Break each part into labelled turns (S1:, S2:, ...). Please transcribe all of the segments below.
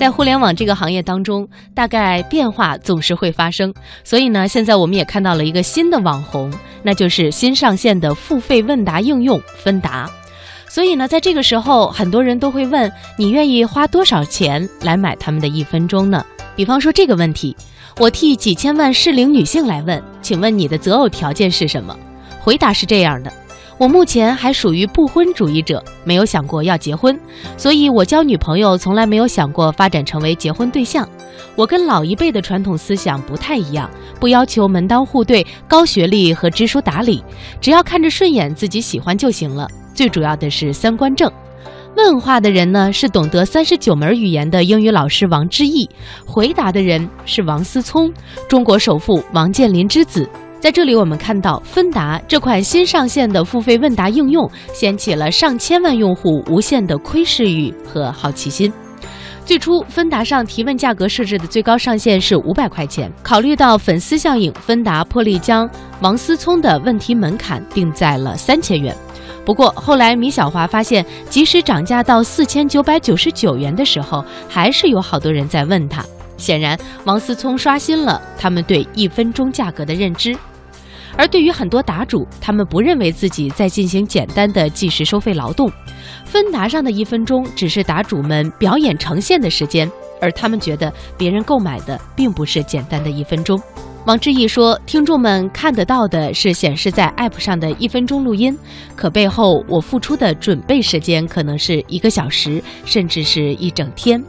S1: 在互联网这个行业当中，大概变化总是会发生，所以呢，现在我们也看到了一个新的网红，那就是新上线的付费问答应用芬达。所以呢，在这个时候，很多人都会问：你愿意花多少钱来买他们的一分钟呢？比方说这个问题，我替几千万适龄女性来问，请问你的择偶条件是什么？回答是这样的。我目前还属于不婚主义者，没有想过要结婚，所以我交女朋友从来没有想过发展成为结婚对象。我跟老一辈的传统思想不太一样，不要求门当户对、高学历和知书达理，只要看着顺眼、自己喜欢就行了。最主要的是三观正。问话的人呢是懂得三十九门语言的英语老师王之毅，回答的人是王思聪，中国首富王健林之子。在这里，我们看到芬达这款新上线的付费问答应用，掀起了上千万用户无限的窥视欲和好奇心。最初，芬达上提问价格设置的最高上限是五百块钱。考虑到粉丝效应，芬达破例将王思聪的问题门槛定在了三千元。不过，后来米小华发现，即使涨价到四千九百九十九元的时候，还是有好多人在问他。显然，王思聪刷新了他们对一分钟价格的认知。而对于很多答主，他们不认为自己在进行简单的计时收费劳动，芬达上的一分钟只是答主们表演呈现的时间，而他们觉得别人购买的并不是简单的一分钟。王志毅说：“听众们看得到的是显示在 App 上的一分钟录音，可背后我付出的准备时间可能是一个小时，甚至是一整天。”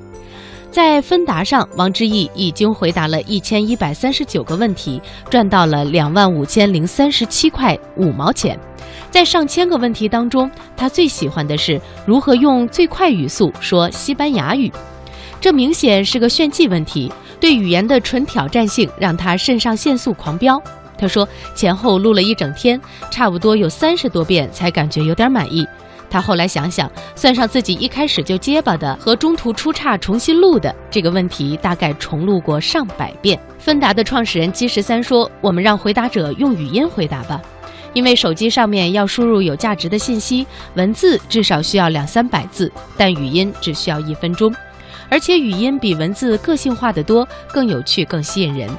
S1: 在芬达上，王之毅已经回答了一千一百三十九个问题，赚到了两万五千零三十七块五毛钱。在上千个问题当中，他最喜欢的是如何用最快语速说西班牙语。这明显是个炫技问题，对语言的纯挑战性让他肾上腺素狂飙。他说，前后录了一整天，差不多有三十多遍才感觉有点满意。他后来想想，算上自己一开始就结巴的和中途出岔重新录的这个问题，大概重录过上百遍。芬达的创始人基十三说：“我们让回答者用语音回答吧，因为手机上面要输入有价值的信息，文字至少需要两三百字，但语音只需要一分钟，而且语音比文字个性化的多，更有趣，更吸引人。”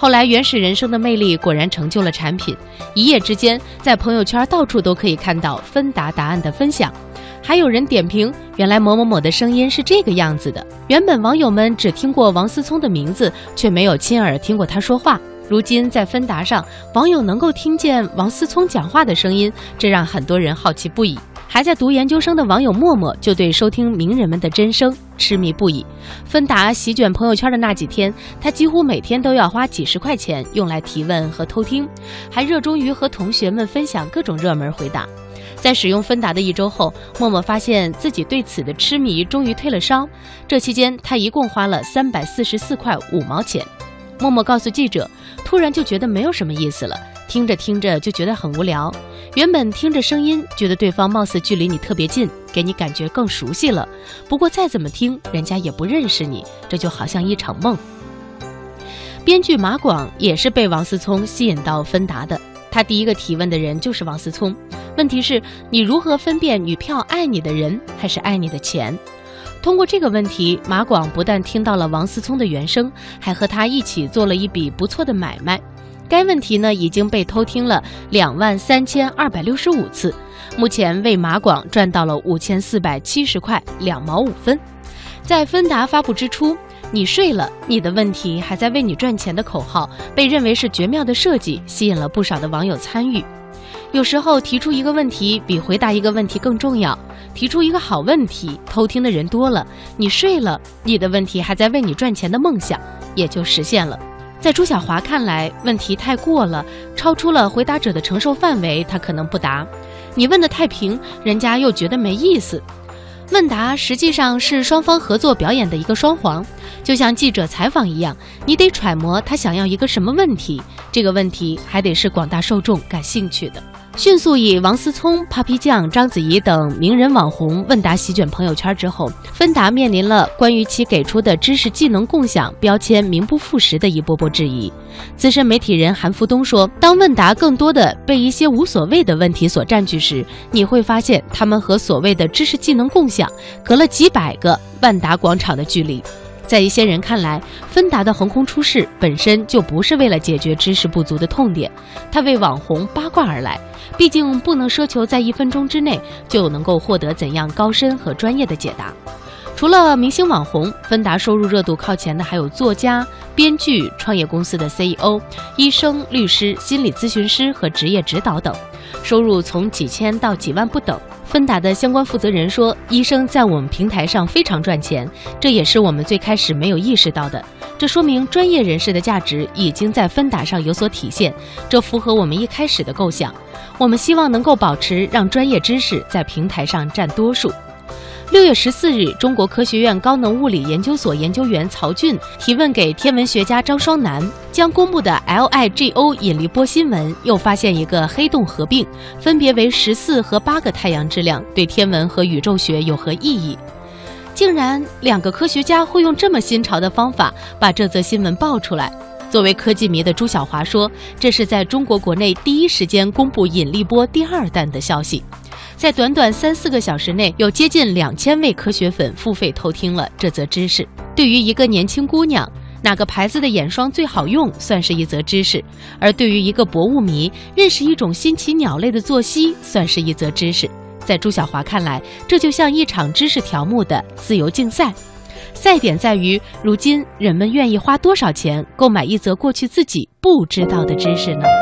S1: 后来，原始人生的魅力果然成就了产品。一夜之间，在朋友圈到处都可以看到芬达答案的分享，还有人点评：原来某某某的声音是这个样子的。原本网友们只听过王思聪的名字，却没有亲耳听过他说话。如今在芬达上，网友能够听见王思聪讲话的声音，这让很多人好奇不已。还在读研究生的网友默默就对收听名人们的真声痴迷不已。芬达席卷朋友圈的那几天，他几乎每天都要花几十块钱用来提问和偷听，还热衷于和同学们分享各种热门回答。在使用芬达的一周后，默默发现自己对此的痴迷终于退了烧。这期间，他一共花了三百四十四块五毛钱。默默告诉记者，突然就觉得没有什么意思了。听着听着就觉得很无聊，原本听着声音觉得对方貌似距离你特别近，给你感觉更熟悉了。不过再怎么听，人家也不认识你，这就好像一场梦。编剧马广也是被王思聪吸引到芬达的，他第一个提问的人就是王思聪。问题是，你如何分辨女票爱你的人还是爱你的钱？通过这个问题，马广不但听到了王思聪的原声，还和他一起做了一笔不错的买卖。该问题呢已经被偷听了两万三千二百六十五次，目前为马广赚到了五千四百七十块两毛五分。在芬达发布之初，“你睡了，你的问题还在为你赚钱”的口号被认为是绝妙的设计，吸引了不少的网友参与。有时候提出一个问题比回答一个问题更重要，提出一个好问题，偷听的人多了，你睡了，你的问题还在为你赚钱的梦想也就实现了。在朱小华看来，问题太过了，超出了回答者的承受范围，他可能不答。你问的太平，人家又觉得没意思。问答实际上是双方合作表演的一个双簧，就像记者采访一样，你得揣摩他想要一个什么问题，这个问题还得是广大受众感兴趣的。迅速以王思聪、Papi 酱、章子怡等名人网红问答席卷朋友圈之后，芬达面临了关于其给出的知识技能共享标签名不副实的一波波质疑。资深媒体人韩福东说：“当问答更多的被一些无所谓的问题所占据时，你会发现他们和所谓的知识技能共享隔了几百个万达广场的距离。”在一些人看来，芬达的横空出世本身就不是为了解决知识不足的痛点，它为网红八卦而来。毕竟不能奢求在一分钟之内就能够获得怎样高深和专业的解答。除了明星网红，芬达收入热度靠前的还有作家、编剧、创业公司的 CEO、医生、律师、心理咨询师和职业指导等，收入从几千到几万不等。芬达的相关负责人说：“医生在我们平台上非常赚钱，这也是我们最开始没有意识到的。这说明专业人士的价值已经在芬达上有所体现，这符合我们一开始的构想。我们希望能够保持让专业知识在平台上占多数。”六月十四日，中国科学院高能物理研究所研究员曹俊提问给天文学家张双楠，将公布的 LIGO 引力波新闻又发现一个黑洞合并，分别为十四和八个太阳质量，对天文和宇宙学有何意义？竟然两个科学家会用这么新潮的方法把这则新闻爆出来。作为科技迷的朱晓华说：“这是在中国国内第一时间公布引力波第二弹的消息。”在短短三四个小时内，有接近两千位科学粉付费偷听了这则知识。对于一个年轻姑娘，哪个牌子的眼霜最好用，算是一则知识；而对于一个博物迷，认识一种新奇鸟类的作息，算是一则知识。在朱晓华看来，这就像一场知识条目的自由竞赛，赛点在于如今人们愿意花多少钱购买一则过去自己不知道的知识呢？